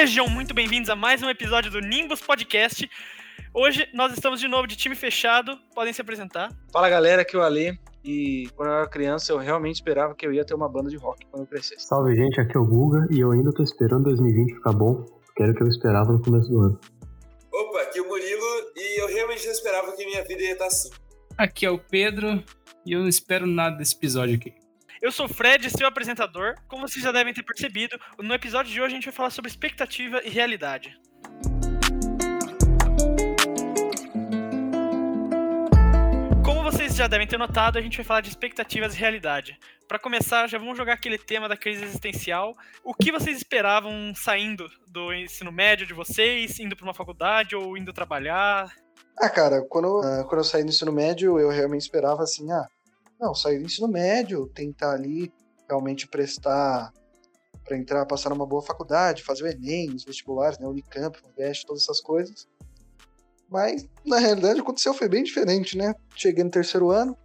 Sejam muito bem-vindos a mais um episódio do Nimbus Podcast. Hoje nós estamos de novo de time fechado. Podem se apresentar. Fala galera, aqui é o Ale. E quando eu era criança, eu realmente esperava que eu ia ter uma banda de rock quando eu crescesse. Salve gente, aqui é o Guga e eu ainda tô esperando 2020 ficar bom. Quero o que eu esperava no começo do ano. Opa, aqui é o Murilo e eu realmente não esperava que minha vida ia estar assim. Aqui é o Pedro e eu não espero nada desse episódio aqui. Eu sou o Fred, seu apresentador. Como vocês já devem ter percebido, no episódio de hoje a gente vai falar sobre expectativa e realidade. Como vocês já devem ter notado, a gente vai falar de expectativas e realidade. Para começar, já vamos jogar aquele tema da crise existencial. O que vocês esperavam saindo do ensino médio de vocês, indo para uma faculdade ou indo trabalhar? Ah, cara, quando, uh, quando eu saí do ensino médio, eu realmente esperava assim, ah, não, sair do ensino médio, tentar ali realmente prestar para entrar, passar numa boa faculdade, fazer o Enem, os vestibulares, né, Unicamp, Univest, todas essas coisas. Mas, na realidade, aconteceu foi bem diferente, né? Cheguei no terceiro ano,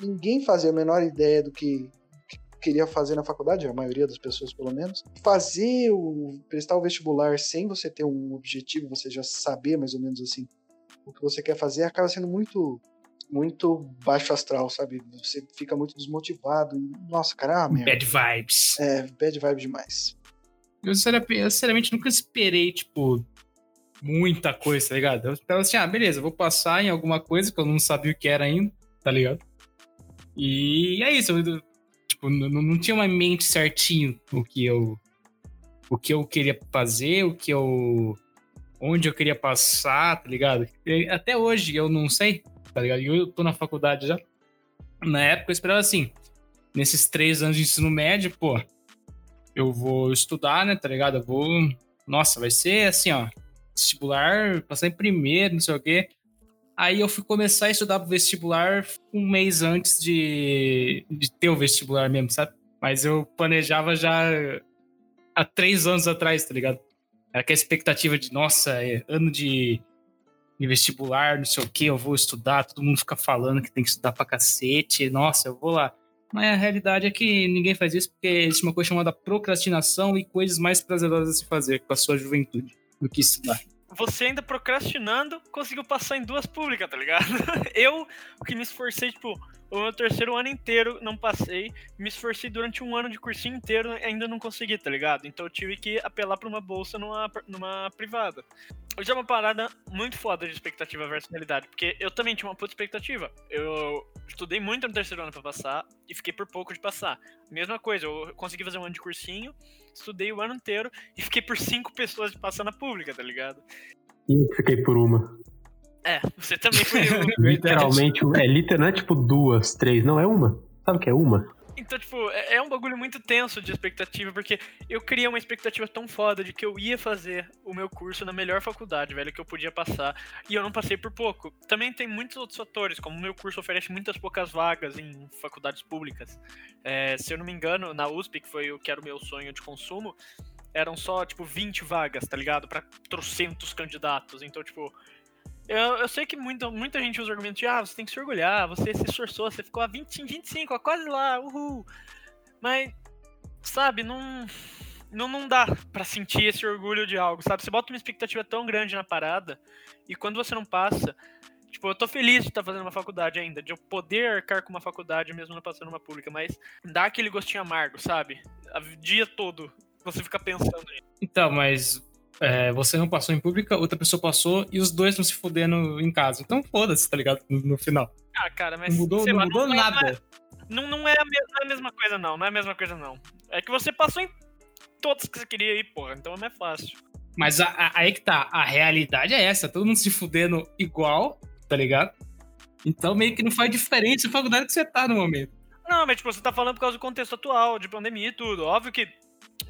ninguém fazia a menor ideia do que, que queria fazer na faculdade, a maioria das pessoas pelo menos. Fazer o prestar o vestibular sem você ter um objetivo, você já saber mais ou menos assim o que você quer fazer, acaba sendo muito muito baixo astral, sabe? Você fica muito desmotivado. E, nossa, cara, ah, Bad vibes. É, bad vibes demais. Eu, sinceramente, nunca esperei, tipo, muita coisa, tá ligado? Eu tava assim, ah, beleza, vou passar em alguma coisa que eu não sabia o que era ainda, tá ligado? E é isso, eu, tipo, não, não tinha uma mente certinho o que eu o que eu queria fazer, o que eu onde eu queria passar, tá ligado? Até hoje eu não sei, tá ligado? E eu tô na faculdade já. Na época eu esperava assim, nesses três anos de ensino médio, pô, eu vou estudar, né, tá ligado? Eu vou. Nossa, vai ser assim, ó. Vestibular, passar em primeiro, não sei o quê. Aí eu fui começar a estudar pro vestibular um mês antes de, de ter o vestibular mesmo, sabe? Mas eu planejava já há três anos atrás, tá ligado? Era aquela expectativa de, nossa, é ano de em vestibular, não sei o que, eu vou estudar, todo mundo fica falando que tem que estudar pra cacete, nossa, eu vou lá. Mas a realidade é que ninguém faz isso porque existe uma coisa chamada procrastinação e coisas mais prazerosas a se fazer com a sua juventude do que estudar. Você ainda procrastinando conseguiu passar em duas públicas, tá ligado? Eu, que me esforcei, tipo, o meu terceiro ano inteiro não passei. Me esforcei durante um ano de cursinho inteiro ainda não consegui, tá ligado? Então eu tive que apelar pra uma bolsa numa, numa privada. Isso é uma parada muito foda de expectativa versus realidade, porque eu também tinha uma puta expectativa. Eu estudei muito no terceiro ano pra passar e fiquei por pouco de passar. Mesma coisa, eu consegui fazer um ano de cursinho, estudei o ano inteiro e fiquei por cinco pessoas de passar na pública, tá ligado? E eu fiquei por uma. É, você também foi. literalmente, é literalmente tipo duas, três, não é uma. Sabe o que é uma? Então, tipo, é, é um bagulho muito tenso de expectativa, porque eu criei uma expectativa tão foda de que eu ia fazer o meu curso na melhor faculdade, velho, que eu podia passar, e eu não passei por pouco. Também tem muitos outros fatores, como o meu curso oferece muitas poucas vagas em faculdades públicas. É, se eu não me engano, na USP, que foi o que era o meu sonho de consumo, eram só, tipo, 20 vagas, tá ligado? Pra trocentos candidatos. Então, tipo, eu, eu sei que muita, muita gente usa o argumento de ah, você tem que se orgulhar, você se esforçou, você ficou a 20, 25, a quase lá, uhul. Mas, sabe, não, não, não dá para sentir esse orgulho de algo, sabe? Você bota uma expectativa tão grande na parada e quando você não passa, tipo, eu tô feliz de estar tá fazendo uma faculdade ainda, de eu poder arcar com uma faculdade mesmo não passando uma pública, mas dá aquele gostinho amargo, sabe? O dia todo você fica pensando nisso. Então, mas é, você não passou em pública, outra pessoa passou e os dois estão se fudendo em casa. Então foda-se, tá ligado? No, no, final. Ah, cara, mas. Não mudou, não lá, mudou não nada. É, não, não, é a, não é a mesma coisa, não. Não é a mesma coisa, não. É que você passou em todos que você queria ir, porra. Então é mais fácil. Mas a, a, aí que tá. A realidade é essa. Todo mundo se fudendo igual, tá ligado? Então meio que não faz diferença a faculdade que você tá no momento. Não, mas tipo, você tá falando por causa do contexto atual, de pandemia e tudo. Óbvio que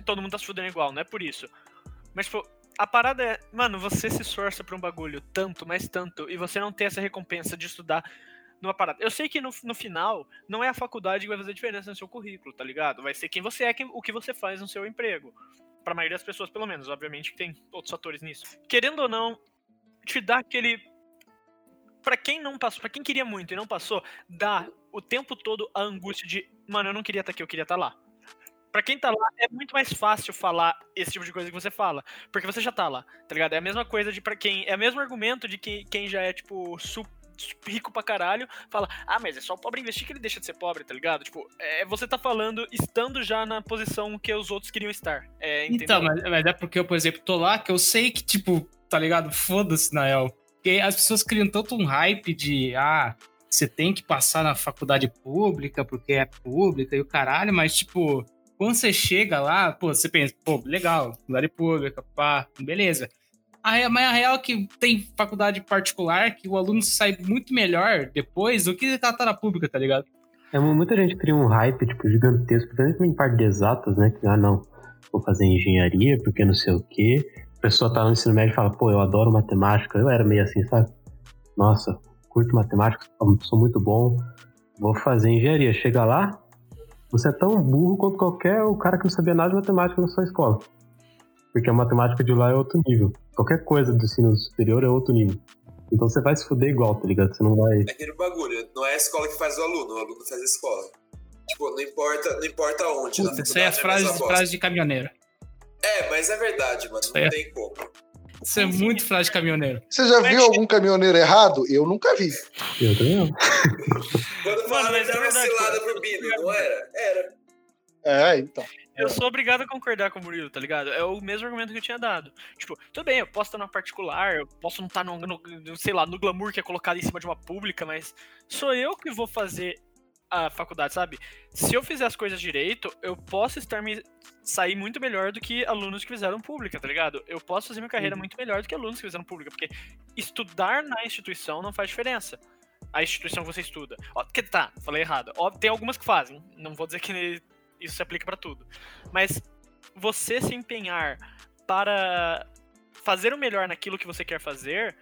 todo mundo tá se fudendo igual, não é por isso. Mas, tipo, a parada é, mano, você se esforça pra um bagulho tanto, mas tanto, e você não tem essa recompensa de estudar numa parada. Eu sei que no, no final, não é a faculdade que vai fazer diferença no seu currículo, tá ligado? Vai ser quem você é, quem, o que você faz no seu emprego. Pra maioria das pessoas, pelo menos. Obviamente que tem outros fatores nisso. Querendo ou não, te dá aquele. Pra quem não passou, pra quem queria muito e não passou, dá o tempo todo a angústia de, mano, eu não queria estar tá aqui, eu queria estar tá lá. Pra quem tá lá, é muito mais fácil falar esse tipo de coisa que você fala. Porque você já tá lá, tá ligado? É a mesma coisa de para quem. É o mesmo argumento de que quem já é, tipo, su- rico pra caralho, fala, ah, mas é só o pobre investir que ele deixa de ser pobre, tá ligado? Tipo, é, você tá falando estando já na posição que os outros queriam estar. É? Então, mas, mas é porque eu, por exemplo, tô lá que eu sei que, tipo, tá ligado? Foda-se, na real. Porque as pessoas criam tanto um hype de, ah, você tem que passar na faculdade pública porque é pública e o caralho, mas, tipo, quando você chega lá, pô, você pensa, pô, legal, faculdade pública, pá, beleza. A, mas a real é que tem faculdade particular que o aluno sai muito melhor depois do que ele tá, tá na pública, tá ligado? É, muita gente cria um hype, tipo, gigantesco, principalmente em parte de exatas, né? Que, ah, não, vou fazer engenharia porque não sei o quê. A pessoa tá no ensino médio e fala, pô, eu adoro matemática. Eu era meio assim, sabe? Nossa, curto matemática, sou muito bom, vou fazer engenharia. Chega lá, você é tão burro quanto qualquer o cara que não sabia nada de matemática na sua escola. Porque a matemática de lá é outro nível. Qualquer coisa do ensino superior é outro nível. Então você vai se fuder igual, tá ligado? Você não vai. É aquele bagulho, não é a escola que faz o aluno, o aluno faz a escola. Tipo, não importa, não importa onde. na isso aí é faculdade frase, frase de caminhoneiro. É, mas é verdade, mano. Não é- tem como. Isso é muito frase de caminhoneiro. Você já viu algum caminhoneiro errado? Eu nunca vi. Eu também não. Quando Mano, falaram que é era uma cilada pro Bino, não era? Era. É, então. Eu sou obrigado a concordar com o Murilo, tá ligado? É o mesmo argumento que eu tinha dado. Tipo, tudo bem, eu posso estar numa particular, eu posso não estar no, no- no- sei lá, no glamour que é colocado em cima de uma pública, mas sou eu que vou fazer a faculdade, sabe? Se eu fizer as coisas direito, eu posso estar me sair muito melhor do que alunos que fizeram pública, tá ligado? Eu posso fazer minha carreira muito melhor do que alunos que fizeram pública, porque estudar na instituição não faz diferença. A instituição que você estuda. Ó, que tá, falei errado. Ó, tem algumas que fazem. Não vou dizer que isso se aplica pra tudo. Mas você se empenhar para fazer o melhor naquilo que você quer fazer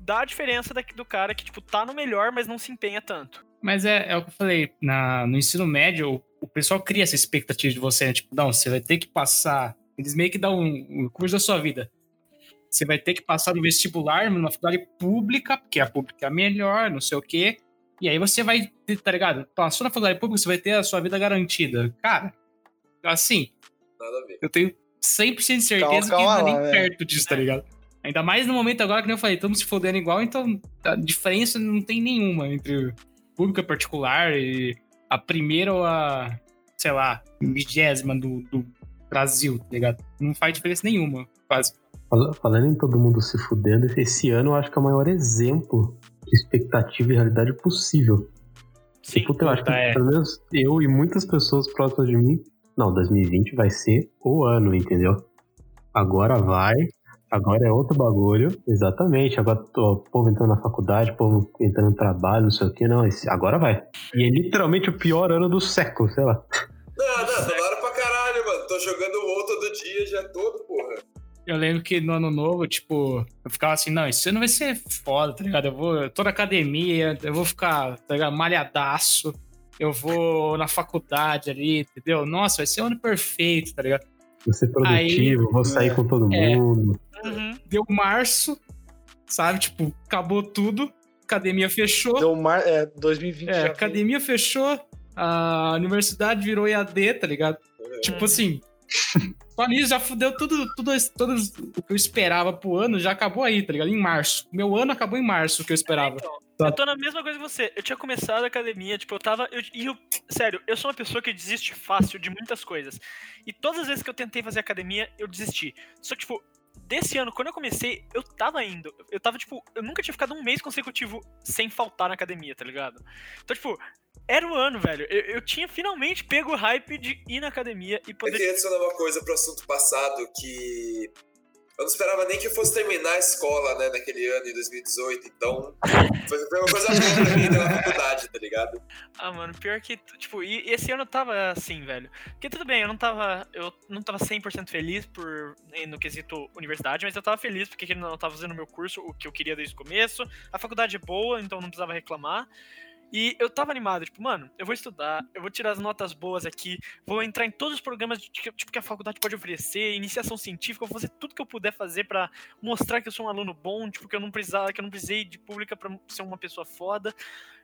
dá a diferença do cara que, tipo, tá no melhor, mas não se empenha tanto. Mas é, é o que eu falei, na, no ensino médio, o, o pessoal cria essa expectativa de você, né? Tipo, não, você vai ter que passar. Eles meio que dão um, um curso da sua vida. Você vai ter que passar no vestibular, numa faculdade pública, porque a pública é a melhor, não sei o quê. E aí você vai, tá ligado? Passou na faculdade pública, você vai ter a sua vida garantida. Cara, assim, Nada a ver. eu tenho 100% de certeza Calma, que não é calma nem lá, é. perto disso, tá ligado? Ainda mais no momento agora, que eu falei, estamos se fodendo igual, então a diferença não tem nenhuma entre pública particular e a primeira ou a, sei lá, vigésima do, do Brasil, tá ligado? Não faz diferença nenhuma, quase. Fala- Falando em todo mundo se fudendo, esse ano eu acho que é o maior exemplo de expectativa e realidade possível. Sim. E, puta, eu acho que é. pelo menos eu e muitas pessoas próximas de mim, não, 2020 vai ser o ano, entendeu? Agora vai, agora é outro bagulho, exatamente. Agora o povo entrando na faculdade, o povo entrando no trabalho, não sei o que, não, esse- agora vai. E é literalmente o pior ano do século, sei lá. Não, não, Tô jogando WoW todo dia, já todo, porra. Eu lembro que no ano novo, tipo, eu ficava assim, não, esse ano vai ser foda, tá ligado? Eu vou, eu tô na academia, eu vou ficar, tá ligado? Malhadaço, eu vou na faculdade ali, entendeu? Nossa, vai ser o ano perfeito, tá ligado? Vou ser produtivo, vou sair é, com todo é. mundo. Uhum. Deu março, sabe? Tipo, acabou tudo, academia fechou. Deu mar... é, 2020 É, academia fechou, a universidade virou EAD, tá ligado? Tipo assim, só nisso já fudeu tudo, tudo, tudo o que eu esperava pro ano, já acabou aí, tá ligado? Em março. Meu ano acabou em março, o que eu esperava. Então, Tá. eu tô na mesma coisa que você. Eu tinha começado a academia, tipo, eu tava. eu- e eu, sério, eu sou uma pessoa que desiste fácil de muitas coisas. E todas as vezes que eu tentei fazer academia, eu desisti. Só que, tipo, desse ano, quando eu comecei, eu tava indo. Eu tava, tipo, eu nunca tinha ficado um mês consecutivo sem faltar na academia, tá ligado? Então, tipo, era o ano, velho. Eu, eu tinha finalmente pego o hype de ir na academia e Eu poder. queria adicionar uma coisa pro assunto passado que. Eu não esperava nem que eu fosse terminar a escola, né, naquele ano, em 2018. Então, foi uma coisa boa pra mim na faculdade, tá ligado? Ah, mano, pior que, tipo, e esse ano eu tava assim, velho. Porque tudo bem, eu não tava, eu não tava 100% feliz por no quesito universidade, mas eu tava feliz porque eu não tava fazendo meu curso, o que eu queria desde o começo. A faculdade é boa, então não precisava reclamar. E eu tava animado, tipo, mano, eu vou estudar, eu vou tirar as notas boas aqui, vou entrar em todos os programas de- tipo, que a faculdade pode oferecer, iniciação científica, vou fazer tudo que eu puder fazer pra mostrar que eu sou um aluno bom, tipo, que eu não precisava, que eu não precisei de pública pra ser uma pessoa foda.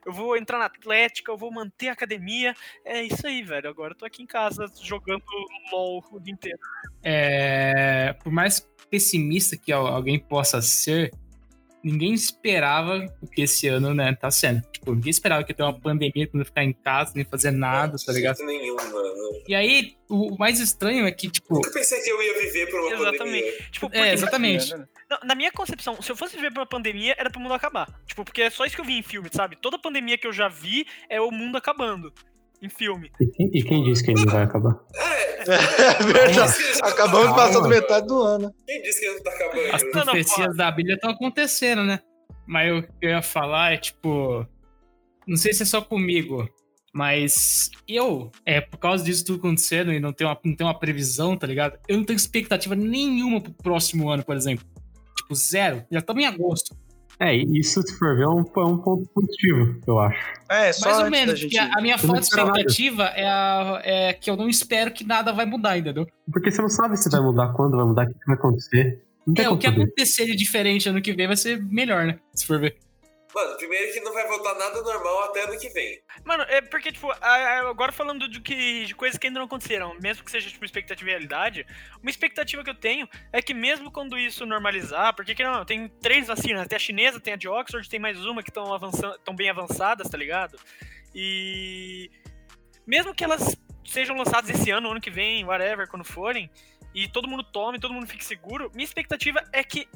Eu vou entrar na atlética, eu vou manter a academia. É isso aí, velho. Agora eu tô aqui em casa jogando LOL o dia inteiro. É, por mais pessimista que al- alguém possa ser, ninguém esperava o que esse ano, né, tá sendo. Tipo, ninguém esperava que ia ter uma pandemia, não ia ficar em casa, nem fazer nada, tá ligado? Nenhum, mano. E aí, o mais estranho é que, tipo, Nunca pensei que eu ia viver por uma Exatamente. pandemia. Tipo, é, porque- exatamente. Não, na minha concepção, se eu fosse ver pra pandemia, era pro mundo acabar. Tipo, porque é só isso que eu vi em filme, sabe? Toda pandemia que eu já vi é o mundo acabando. Em filme. E quem, e quem disse que ele não vai acabar? É, verdade. Acabamos tá passando metade do ano. Quem disse que não tá acabando? As profecias da Bíblia estão acontecendo, né? Mas o que eu ia falar é, tipo. Não sei se é só comigo, mas eu, é, por causa disso tudo acontecendo e não ter uma, não ter uma previsão, tá ligado? Eu não tenho expectativa nenhuma pro próximo ano, por exemplo. Tipo, zero. Já estamos em agosto. É, isso, se for ver, é um, é um ponto positivo, eu acho. É, só Mais ou menos, gente... porque a, a minha falta de nada. expectativa é, a- é que eu não espero que nada vai mudar, entendeu? Porque você não sabe se vai mudar, quando vai mudar, o que vai acontecer. Não tem É, o que acontecer de diferente ano que vem vai ser melhor, né? Se for ver. Mano, primeiro que não vai voltar nada normal até ano que vem. Mano, é porque, tipo, agora falando de, que, de coisas que ainda não aconteceram, mesmo que seja, tipo, expectativa e realidade, uma expectativa que eu tenho é que mesmo quando isso normalizar, porque que não, tem três vacinas, tem a chinesa, tem a de Oxford, tem mais uma que estão avançando, tão bem avançadas, tá ligado? E mesmo que elas sejam lançadas esse ano, ano que vem, whatever, quando forem, e todo mundo tome, todo mundo fique seguro, minha expectativa é que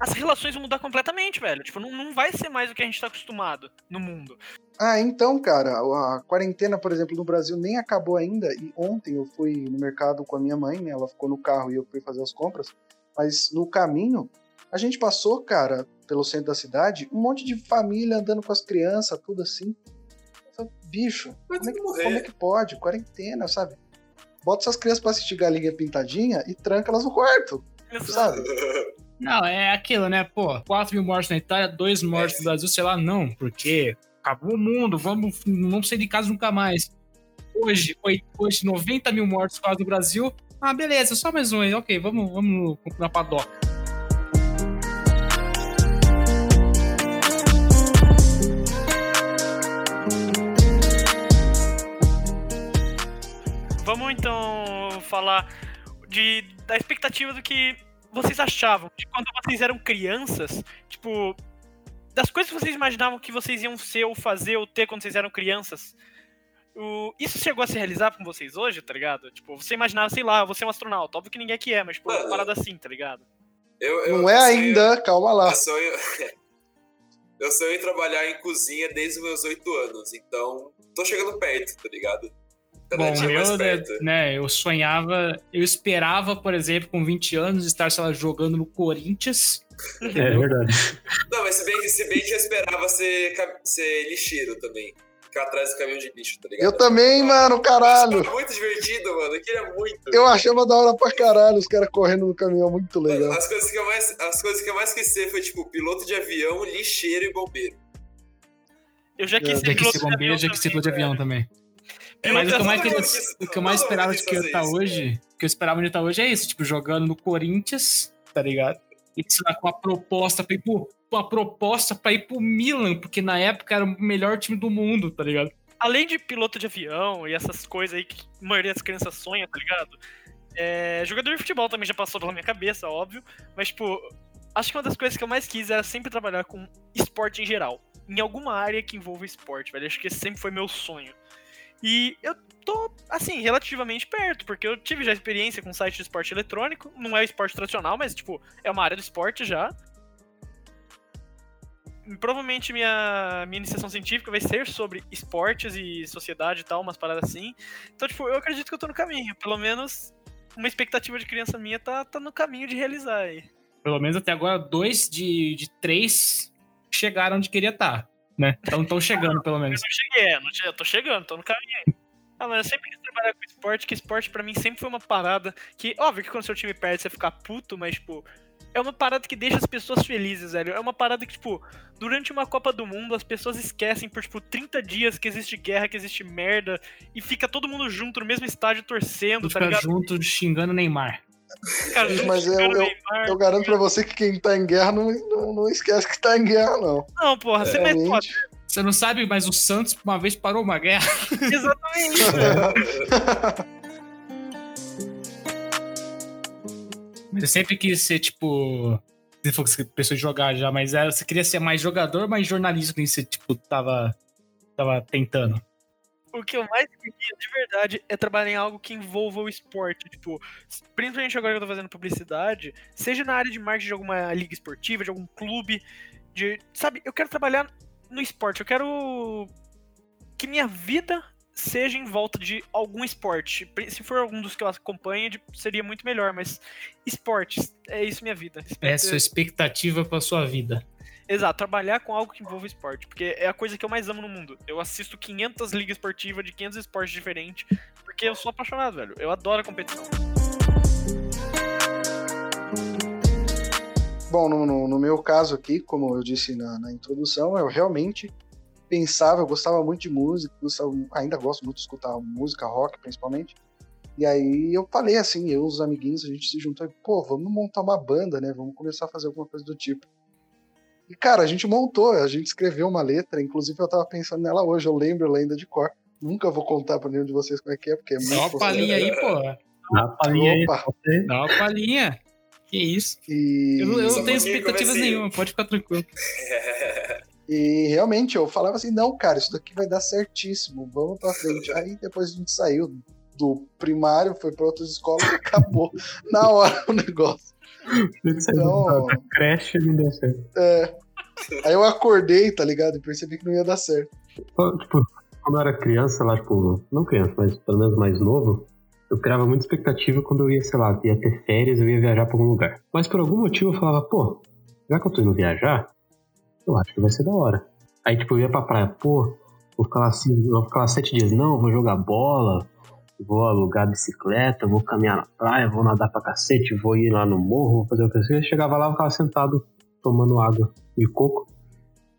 as relações vão mudar completamente, velho. Tipo, não, não vai ser mais o que a gente tá acostumado no mundo. Ah, então, cara, a quarentena, por exemplo, no Brasil nem acabou ainda. E ontem eu fui no mercado com a minha mãe, né? Ela ficou no carro e eu fui fazer as compras. Mas no caminho, a gente passou, cara, pelo centro da cidade, um monte de família andando com as crianças, tudo assim. Falei, Bicho, como é, que, como é que pode? Quarentena, sabe? Bota essas crianças pra assistir galinha pintadinha e tranca elas no quarto, sabe? Não, é aquilo, né? Pô, 4 mil mortos na Itália, 2 mortos no Brasil, sei lá, não, porque acabou o mundo, vamos, não vamos sair de casa nunca mais. Hoje, oi- hoje 90 mil mortos quase no Brasil. Ah, beleza, só mais um aí, ok, vamos, vamos comprar padoca. Vamos então falar de, da expectativa do que vocês achavam de quando vocês eram crianças, tipo, das coisas que vocês imaginavam que vocês iam ser ou fazer ou ter quando vocês eram crianças. O, isso chegou a se realizar com vocês hoje, tá ligado? Tipo, você imaginava, sei lá, eu vou ser um astronauta. Óbvio que ninguém aqui é, mas, tipo, uma parada assim, tá ligado? Eu, eu, Não é sonho- ainda, calma lá. Eu sonho, eu sonho em trabalhar em cozinha desde os meus oito anos, então tô chegando perto, tá ligado? Bom, eu, né, né, eu sonhava, eu esperava, por exemplo, com 20 anos, estar, sei lá, jogando no Corinthians. É Entendeu? verdade. Não, mas se bem, que- se bem que eu esperava ser, ser lixeiro também. Ficar atrás do caminhão de lixo, tá ligado? Eu também, mano, caralho. É muito divertido, mano. Eu queria muito. Eu achava da hora pra caralho os caras correndo no caminhão, muito Mano, legal. as, coisas que eu mais, as coisas que eu mais quis ser foi, tipo, piloto de avião, lixeiro e bombeiro. Eu já quis ser piloto ser bombeiro, já que ser piloto de avião também. É, Mas o que mais, o que eu mais esperava de que eu fazer estar isso. hoje, o que eu esperava de estar hoje é isso, tipo, jogando no Corinthians, tá ligado? E sei lá, com a proposta pra ir pro, com a proposta pra ir pro Milan, porque na época era o melhor time do mundo, tá ligado? além de piloto de avião e essas coisas aí que a maioria das crianças sonha, tá ligado? É, jogador de futebol também já passou pela minha cabeça, óbvio. Mas, tipo, acho que uma das coisas que eu mais quis era sempre trabalhar com esporte em geral. Em alguma área que envolva esporte, velho. Acho que esse sempre foi meu sonho. E eu tô, assim, relativamente perto, porque eu tive já experiência com site de esporte eletrônico. Não é esporte tradicional, mas, tipo, é uma área do esporte já. Provavelmente minha, minha iniciação científica vai ser sobre esportes e sociedade e tal, umas paradas assim. Então, tipo, eu acredito que eu tô no caminho. Pelo menos uma expectativa de criança minha tá, tá no caminho de realizar aí. Pelo menos até agora, dois de, de três chegaram onde queria estar, né? Então estão chegando, pelo menos. Eu não cheguei, eu não che- eu tô chegando, tô no caminho aí. Ah, mas eu sempre quis trabalhar com esporte, que esporte pra mim sempre foi uma parada que, óbvio que quando seu time perde você fica puto, mas, tipo, é uma parada que deixa as pessoas felizes, velho. É uma parada que, tipo, durante uma Copa do Mundo, as pessoas esquecem por, tipo, 30 dias que existe guerra, que existe merda, e fica todo mundo junto no mesmo estádio torcendo, tá ligado? junto xingando Neymar. Junto, Mas eu- eu- Neymar. Eu garanto pra você que quem tá em guerra não, não, não esquece que tá em guerra, não. Não, porra, você foda. Realmente. Você não sabe, mas o Santos uma vez parou uma guerra. Exatamente, eu sempre quis ser, tipo. Você falou que você pensou em jogar já, mas era, você queria ser mais jogador ou mais jornalista que você, tipo, tava, tava tentando? O que eu mais queria, de verdade, é trabalhar em algo que envolva o esporte. Tipo, principalmente agora que eu tô fazendo publicidade, seja na área de marketing de alguma liga esportiva, de algum clube, de. Sabe, eu quero trabalhar no esporte. Eu quero que minha vida seja em volta de algum esporte. Se for algum dos que eu acompanho, seria muito melhor, mas esportes, é isso minha vida. É a sua expectativa pra sua vida. Exato, trabalhar com algo que envolva esporte, porque é a coisa que eu mais amo no mundo. Eu assisto 500 ligas esportivas de 500 esportes diferentes, porque eu sou apaixonado, velho. Eu adoro a competição. Bom, no, no- no meu caso aqui, como eu disse na, na introdução, eu realmente pensava, eu gostava muito de música, gostava- ainda gosto muito de escutar música, rock principalmente. E aí eu falei assim, eu e os amiguinhos, a gente se juntou e, pô, vamos montar uma banda, né? Vamos começar a fazer alguma coisa do tipo. E, cara, a gente montou, a gente escreveu uma letra, inclusive eu tava pensando nela hoje, eu lembro ela ainda de cor. Nunca vou contar pra nenhum de vocês como é que é, porque é muito Dá uma palhinha aí, pô. Dá uma palhinha aí. Dá uma palhinha. Que isso. E... Eu, não- eu não tenho expectativas nenhuma, pode ficar tranquilo. E realmente eu falava assim, não, cara, isso daqui vai dar certíssimo, vamos pra frente. Aí depois a gente saiu do primário, foi pra outras escolas e acabou na hora o negócio. Então- creche não deu certo. É. Aí eu acordei, tá ligado? E percebi que não ia dar certo. Tipo, quando eu era criança, lá, tipo, não criança, mas pelo menos mais novo, eu criava muita expectativa quando eu ia, sei lá, ia ter férias, eu ia viajar pra algum lugar. Mas por algum motivo eu falava, pô, já que eu tô indo viajar, eu acho que vai ser da hora. Aí, tipo, eu ia pra praia, pô, vou ficar lá assim, vou ficar lá sete dias, não, vou jogar bola, vou alugar bicicleta, vou caminhar na praia, vou nadar pra cacete, vou ir lá no morro, vou fazer o que eu Eu chegava lá, eu ficava sentado, tomando água de coco,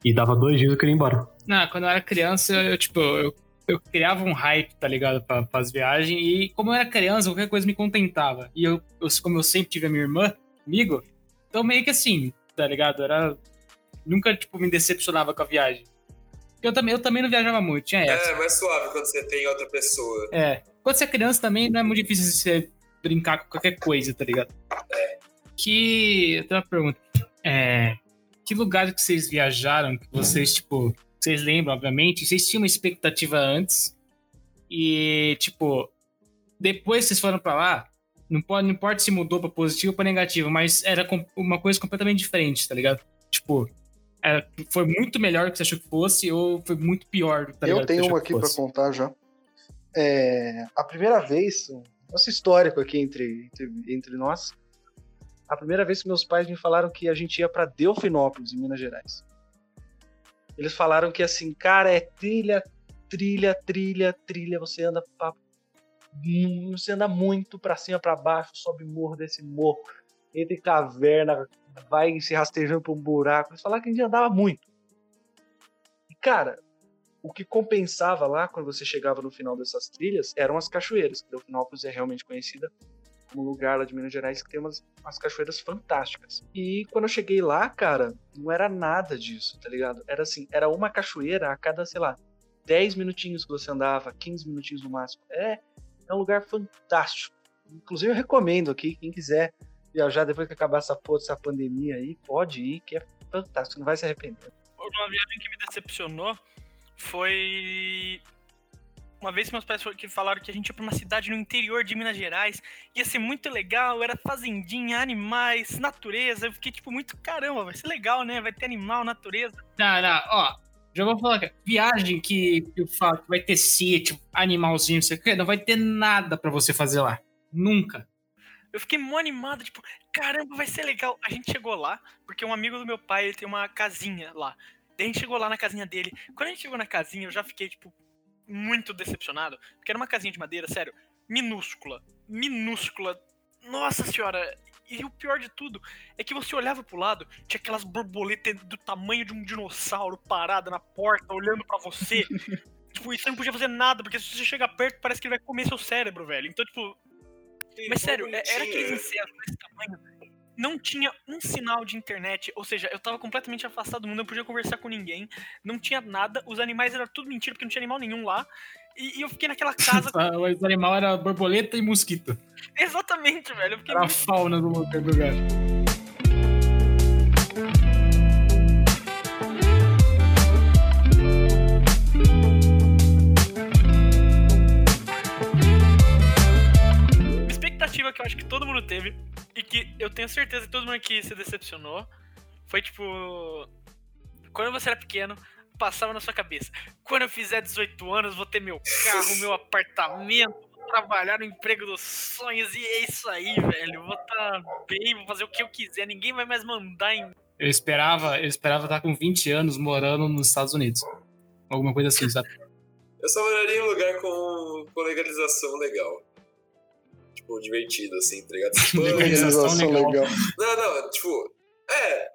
e dava dois dias eu queria ir embora. Não, quando eu era criança, eu, tipo, eu, eu criava um hype, tá ligado? Pra, as viagens. E como eu era criança, qualquer coisa me contentava. E eu, eu, como eu sempre tive a minha irmã comigo, então meio que assim, tá ligado? Era. Nunca, tipo, me decepcionava com a viagem. Eu também, eu também não viajava muito, tinha essa. É, mais suave quando você tem outra pessoa. É. Quando você é criança também, não é muito difícil você brincar com qualquer coisa, tá ligado? Que. Eu tenho uma pergunta. É. Que lugares que vocês viajaram, que vocês, tipo. Vocês lembram, obviamente, vocês tinham uma expectativa antes. E, tipo. Depois que vocês foram pra lá, não, pode, não importa se mudou pra positivo ou pra negativo, mas era uma coisa completamente diferente, tá ligado? Tipo. era- foi muito melhor do que você achou que fosse, ou foi muito pior, tá eu do que tenho uma aqui pra fosse? contar já. É, a primeira vez, nosso histórico aqui entre, entre, entre nós, a primeira vez que meus pais me falaram que a gente ia pra Delfinópolis, em Minas Gerais. Eles falaram que assim, cara, é trilha, trilha, trilha, trilha, você anda pra, você anda muito pra cima, pra baixo, sobe morro, desce morro, entra em caverna, vai se rastejando por um buraco. Eles falaram que a gente andava muito. E, cara, o que compensava lá, quando você chegava no final dessas trilhas, eram as cachoeiras. Delfinópolis é realmente conhecida um lugar lá de Minas Gerais que tem umas, umas cachoeiras fantásticas. E quando eu cheguei lá, cara, não era nada disso, tá ligado? Era assim, era uma cachoeira a cada, sei lá, 10 minutinhos que você andava, 15 minutinhos no máximo. É, é um lugar fantástico. Inclusive eu recomendo aqui, quem quiser viajar depois que acabar essa porra dessa pandemia aí, pode ir, que é fantástico, não vai se arrepender. Uma viagem que me decepcionou foi. Uma vez que meus pais que falaram que a gente ia pra uma cidade no interior de Minas Gerais, ia ser muito legal, era fazendinha, animais, natureza. Eu fiquei tipo, muito caramba, vai ser legal, né? Vai ter animal, natureza. Não, não, ó. Já vou falar, cara. Viagem que eu falo que vai ter sítio, animalzinho, não sei o quê, não vai ter nada pra você fazer lá. Nunca. Eu fiquei mó animado, tipo, caramba, vai ser legal. A gente chegou lá, porque um amigo do meu pai ele tem uma casinha lá. Daí a gente chegou lá na casinha dele. Quando a gente chegou na casinha, eu já fiquei, tipo, muito decepcionado. Porque era uma casinha de madeira, sério, minúscula. Minúscula. Nossa senhora. E o pior de tudo é que você olhava pro lado, tinha aquelas borboletas do tamanho de um dinossauro parada na porta, olhando pra você. tipo, e você não podia fazer nada, porque se você chegar perto, parece que ele vai comer seu cérebro, velho. Então, tipo. Mas sério, é- era aqueles insetos desse tamanho. Não tinha um sinal de internet, ou seja, eu tava completamente afastado do mundo, não podia conversar com ninguém, não tinha nada, os animais eram tudo mentira, porque não tinha animal nenhum lá. E, e eu fiquei naquela casa. O animal era borboleta e mosquito. Exatamente, velho. Era a fauna do do lugar. Uma expectativa que eu acho que todo mundo teve e que eu tenho certeza que todo mundo aqui se decepcionou foi tipo. Quando você era pequeno, passava na sua cabeça. Quando eu fizer 18 anos, vou ter meu carro, meu apartamento, vou trabalhar no emprego dos sonhos e é isso aí, velho. Eu vou estar bem, vou fazer o que eu quiser, ninguém vai mais mandar em. Eu esperava, eu esperava estar com 20 anos morando nos Estados Unidos. Alguma coisa assim, sabe? Eu só moraria em um lugar com, com legalização legal. Tipo, divertido, assim, tá ligado? Organização legal. legal. Não, não, tipo. É.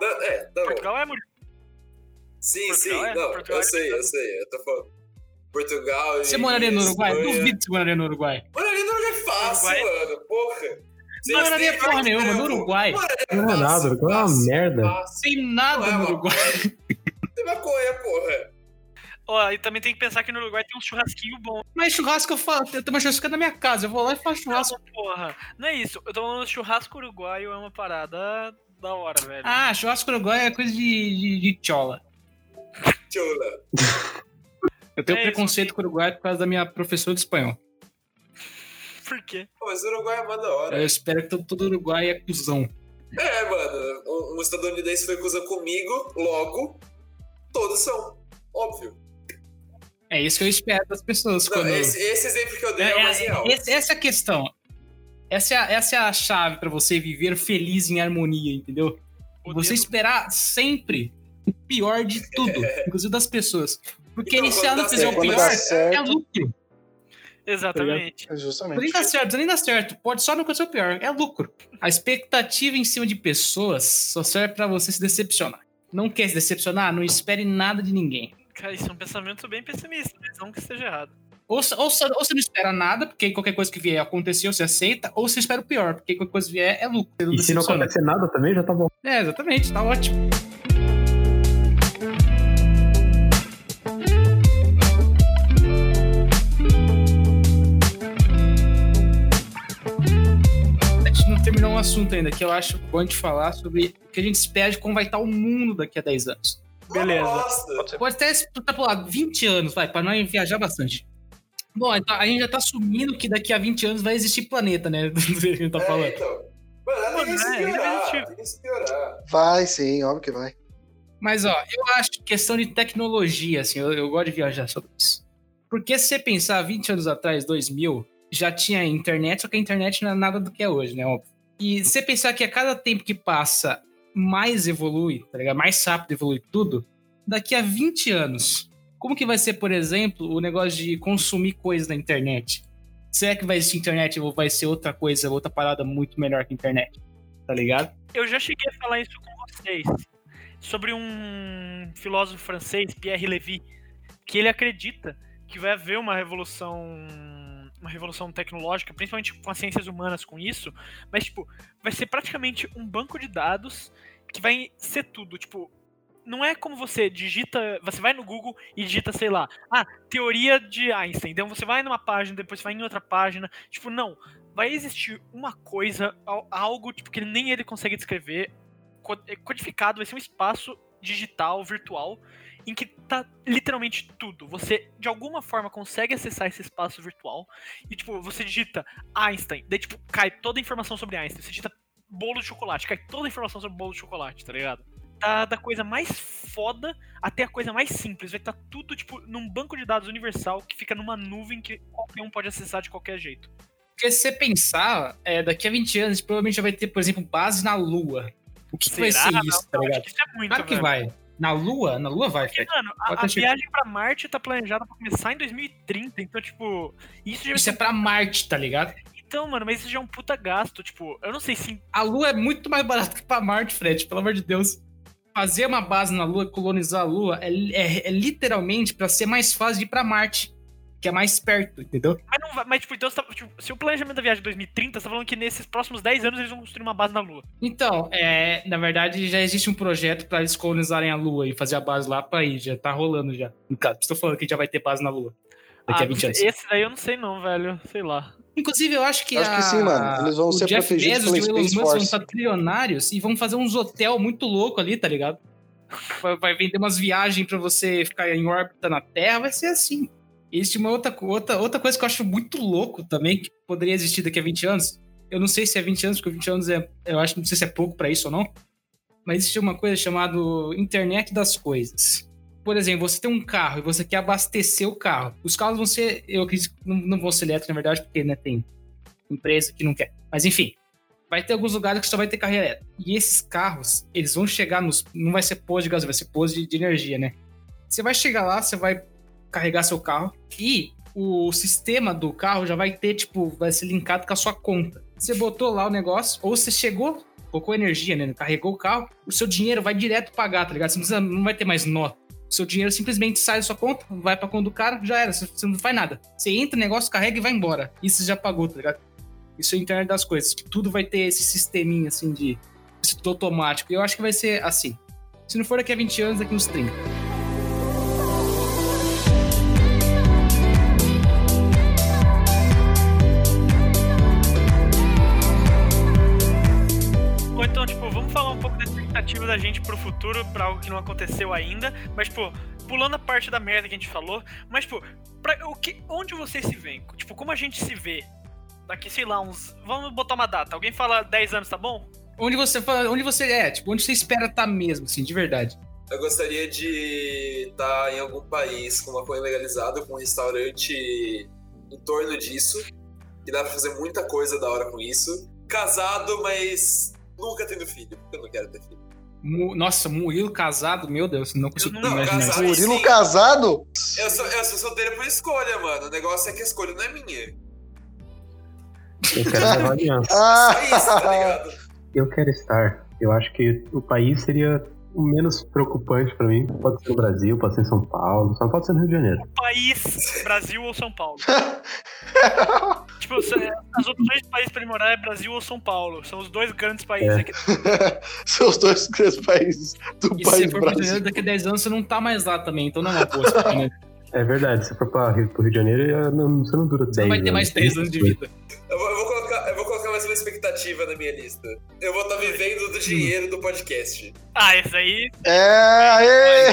Não, é, tá bom. Portugal é muito. Sim, Portugal sim, é- não, Portugal eu é- sei, eu sei. Eu tô falando. Portugal. Você moraria no Uruguai? Espanha. Duvido que você moraria no Uruguai. Moraria no Uruguai fácil, Uruguai- mano. Porra. Vocês Não moraria porra nenhuma. No. Uruguai Moraria Não é nada, fácil, Uruguai é uma merda. tem nada Não é no uma- Uruguai. Tem maconha, porra. Ó, e também tem que pensar que no Uruguai tem um churrasquinho bom. Mas churrasco eu faço, eu tenho uma churrasca na minha casa. Eu vou lá e faço churrasco. Não, porra. Não é isso. Eu tô falando churrasco uruguaio é uma parada da hora, velho. Ah, churrasco no Uruguai é coisa de, de, de chola. Tchula. Eu tenho É isso. preconceito com o Uruguai por causa da minha professora de espanhol. Por quê? Pô, Mas o Uruguai é mó da hora. Eu espero que todo, todo Uruguai é cuzão. É, mano. Um, um estadunidense foi cuzão comigo, logo, todos são. Óbvio. É isso que eu espero das pessoas. Não, quando... esse, esse exemplo que eu dei É, é, o é, mais real. esse- essa é a questão. Essa é a, essa é a chave pra você viver feliz em harmonia, entendeu? O você esperar sempre o pior de tudo, inclusive das pessoas. Porque Então, no dá fazer o pior é certo, lucro. Exatamente. é justamente. Nem dá certo, nem dá certo. Pode só não acontecer o pior. É lucro. A expectativa em cima de pessoas só serve pra você se decepcionar. Não quer se decepcionar? Não espere nada de ninguém. Cara, isso é um pensamento bem pessimista, mas não que esteja errado. Ou, se- ou, se- ou você não espera nada, porque qualquer coisa que vier aconteceu, você aceita, ou você espera o pior, porque qualquer coisa que vier é lucro. E se não acontecer nada também, já tá bom. É, exatamente, tá ótimo. A gente não terminou um assunto ainda, que eu acho bom de falar sobre o que a gente espera de como vai estar o mundo daqui a 10 anos. Beleza. Nossa. Pode até extrapolar 20 anos, vai, pra nós viajar bastante. Bom, então a gente já tá assumindo que daqui a 20 anos vai existir planeta, né? Do que a gente tá É, falando. então. Mano, tem que é, ele vai piorar. existir. Tem que se piorar. Vai sim, óbvio que vai. Mas, ó, eu acho que questão de tecnologia, assim, eu, eu gosto de viajar sobre isso. Porque se você pensar 20 anos atrás, 2000, já tinha internet, só que a internet não é nada do que é hoje, né? Óbvio. E se você pensar que a cada tempo que passa, mais evolui, tá ligado? Mais rápido evolui tudo, daqui a 20 anos, como que vai ser, por exemplo, o negócio de consumir coisas na internet? Será que vai existir internet ou vai ser outra coisa, outra parada muito melhor que a internet? Tá ligado? Eu já cheguei a falar isso com vocês sobre um filósofo francês, Pierre Lévy, que ele acredita que vai haver uma revolução uma revolução tecnológica, principalmente com as ciências humanas com isso, mas tipo, vai ser praticamente um banco de dados que vai ser tudo, tipo, não é como você digita, você vai no Google e digita, sei lá, ah, teoria de Einstein. Então você vai numa página, depois vai em outra página, tipo, não, vai existir uma coisa, al- algo tipo que nem ele consegue descrever, é codificado, vai ser um espaço digital, virtual, em que tá literalmente tudo. Você, de alguma forma, consegue acessar esse espaço virtual e, tipo, você digita Einstein, daí, tipo, cai toda a informação sobre Einstein. Você digita bolo de chocolate, cai toda a informação sobre bolo de chocolate, tá ligado? Tá da coisa mais foda até a coisa mais simples. Vai estar tudo, tipo, num banco de dados universal que fica numa nuvem que qualquer um pode acessar de qualquer jeito. Porque se você pensar, é, daqui a 20 anos, provavelmente já vai ter, por exemplo, base na Lua. O que, que vai ser isso, Não, tá isso é muito, Claro que velho. vai. Na Lua? Na Lua vai, Fred. mano, a, a viagem pra Marte tá planejada pra começar em 2030, então, tipo, isso já Isso é pra Marte, tá ligado? Então, mano, mas isso já é um puta gasto. Tipo, eu não sei se. A Lua é muito mais barata que pra Marte, Fred, pelo amor de Deus. Fazer uma base na Lua, colonizar a Lua, é, é- é literalmente pra ser mais fácil de ir pra Marte, que é mais perto, entendeu? Mas, não vai- mas, tipo, então, você tá- tipo, se o planejamento da viagem é 2030, você tá falando que nesses próximos 10 anos eles vão construir uma base na Lua. Então, é, na verdade, já existe um projeto pra eles colonizarem a Lua e fazer a base lá pra ir, já tá rolando já. No caso, estou falando que já vai ter base na Lua. Daqui Ah, a não 20 sei- anos. Esse daí eu não sei não, velho. Sei lá. Inclusive, eu acho que. Acho que a- sim, mano. Eles vão o ser Jeff protegidos Bezos pela e o Elon Space Musk vão estar trilionários e vão fazer uns hotel muito louco ali, tá ligado? Vai, vai vender umas viagens pra você ficar em órbita na Terra, vai ser assim. Existe uma outra, outra, outra coisa que eu acho muito louco também, que poderia existir daqui a 20 anos. Eu não sei se é 20 anos, porque 20 anos é. Eu acho não sei se é pouco pra isso ou não. Mas existe uma coisa chamada internet das coisas. Por exemplo, você tem um carro e você quer abastecer o carro. Os carros vão ser, eu acredito que não, não vão ser elétricos, na verdade, porque né, tem empresa que não quer. Mas enfim, vai ter alguns lugares que só vai ter carro elétrico. E esses carros, eles vão chegar nos. Não vai ser posto de gasolina, vai ser posto de, de energia, né? Você vai chegar lá, você vai carregar seu carro e o sistema do carro já vai ter, tipo, vai ser linkado com a sua conta. Você botou lá o negócio, ou você chegou, colocou energia, né? Carregou o carro, o seu dinheiro vai direto pagar, tá ligado? Você não, precisa, não vai ter mais nó. O seu dinheiro simplesmente sai da sua conta, vai pra conta do cara, já era, você não faz nada. Você entra negócio, carrega e vai embora. Isso já pagou, tá ligado? Isso é a internet das coisas. que Tudo vai ter esse sisteminha assim de. Automático. E eu acho que vai ser assim. Se não for daqui a 20 anos, daqui uns 30. Da gente pro futuro, pra algo que não aconteceu ainda. Mas, tipo, pulando a parte da merda que a gente falou. Mas, tipo, pra, o que, onde vocês se veem? Tipo, como a gente se vê? Daqui, sei lá, uns. Vamos botar uma data. Alguém fala 10 anos, tá bom? Onde você fala, onde você é, tipo, onde você espera estar mesmo, assim, de verdade. Eu gostaria de estar em algum país com maconha legalizada, com um restaurante em torno disso, que dá pra fazer muita coisa da hora com isso. Casado, mas nunca tendo filho, porque eu não quero ter filho. Mu- Nossa, Murilo casado, meu Deus, não consigo não- imaginar casado. Murilo sim. casado? Eu sou, eu sou solteiro por escolha, mano. O negócio é que a escolha não é minha. Eu quero levar aliança. Só isso, tá ligado? Eu quero estar. Eu acho que o país seria o menos preocupante pra mim. Pode ser no Brasil, pode ser em São Paulo, só não pode ser no Rio de Janeiro. País, Brasil ou São Paulo? tipo, se- as opções de país pra ele morar é Brasil ou São Paulo. São os dois grandes países É. aqui. São os dois grandes países do E se país você for pro Rio de Brasil. Janeiro, daqui a 10 anos você não tá mais lá também, então não é uma boa. Você né? É verdade, se for pra Rio, pro Rio de Janeiro, eu não- você não dura 10 não vai ter anos. mais 10 anos de vida. Eu vou, eu vou expectativa na minha lista. Eu vou estar vivendo do dinheiro do podcast. Ah, esse aí. É, aê!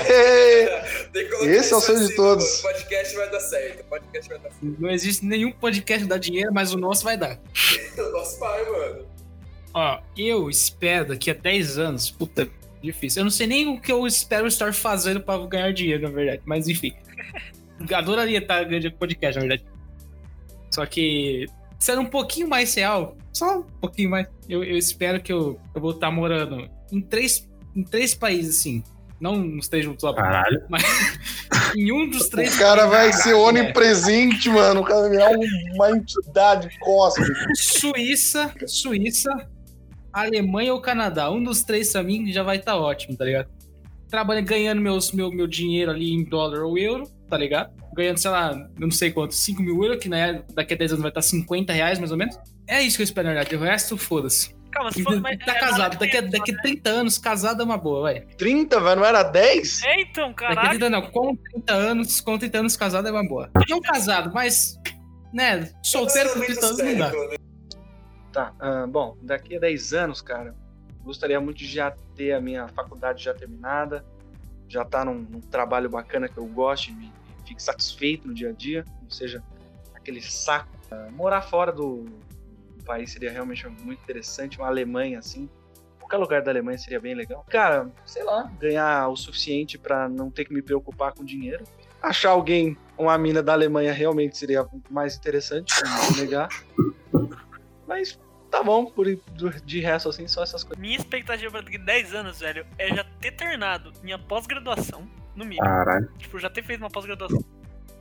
Esse é o isso sonho de assim, todos. O podcast vai dar certo. O podcast vai dar certo. Não existe nenhum podcast que dá dinheiro, mas o nosso vai dar. Nosso pai, mano. Ó, eu espero daqui a 10 anos. Puta, difícil. Eu não sei nem o que eu espero estar fazendo pra ganhar dinheiro, na verdade. Mas enfim. Adoraria estar ganhando podcast, na verdade. Só que, sendo um pouquinho mais real, só um pouquinho mais, eu, eu espero que eu, eu vou estar morando em três, em três países, assim. Não nos três juntos, óbvio. Caralho. Mas em um dos três O cara vai países, ser é, onipresente, mano. O cara vai virar um- uma entidade cósmica. Suíça, Suíça, Alemanha ou Canadá. Um dos três pra mim já vai estar ótimo, tá ligado? Trabalhando, ganhando meus, meu, meu dinheiro ali em dólar ou euro, tá ligado? Ganhando, sei lá, eu não sei quanto, 5 mil euros, que né, daqui a 10 anos vai estar 50 reais mais ou menos. É isso que eu espero, na verdade. O resto, foda-se. Calma, se E for. mas- Tá é, casado. Daqui a, daqui a 30 anos, casado é uma boa, vai. 30, velho, não era 10? É, então, Daqui caralho. 30 não, com 30 anos, com 30 anos casado é uma boa. Não casado, mas, né, solteiro com 30 anos não dá. Né? Tá, ah, bom, daqui a 10 anos, cara, gostaria muito de já ter a minha faculdade já terminada, já tá num, num trabalho bacana que eu goste, me fique satisfeito no dia a dia, não seja aquele saco. Ah, morar fora do país seria realmente muito interessante, uma Alemanha assim. Qualquer lugar da Alemanha seria bem legal. Cara, sei lá, ganhar o suficiente pra não ter que me preocupar com dinheiro. Achar alguém, uma mina da Alemanha realmente seria mais interessante, não negar. Mas tá bom, por, de resto, assim, só essas coisas. Minha expectativa pra daqui a 10 anos, velho, é já ter terminado minha pós-graduação, no mínimo. Caralho. Tipo, já ter feito uma pós-graduação.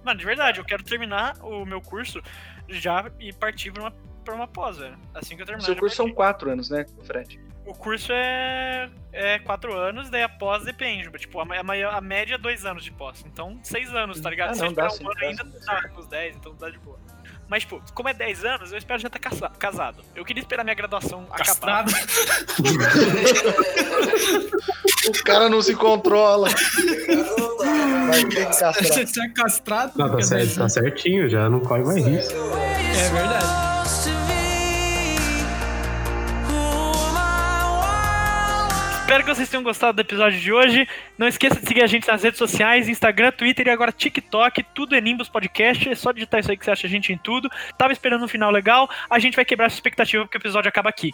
Mano, de verdade, eu quero terminar o meu curso já e partir pra uma pra uma pós, velho. Assim que eu terminar. Seu curso são quatro anos, né, Fred? O curso é, é quatro anos, daí a pós depende. Tipo, a, a, a média é dois anos de pós. Então, seis anos, tá ligado? Ah, Se não, eu esperar dá um sim, ano dá ainda, sim, tá nos 10, então dá de boa. Mas, tipo, como é 10 anos, eu espero já estar casa- casado. Eu queria esperar minha graduação acabar. Castrado. O cara não se controla. Não dá, Vai ter que castrar. Você é castrado. Não, tá, certo, tá certinho, já não corre mais risco. É verdade. Espero que vocês tenham gostado do episódio de hoje. Não esqueça de seguir a gente nas redes sociais, Instagram, Twitter e agora TikTok. Tudo é Nimbus Podcast. É só digitar isso aí que você acha a gente em tudo. Tava esperando um final legal. A gente vai quebrar essa expectativa porque o episódio acaba aqui.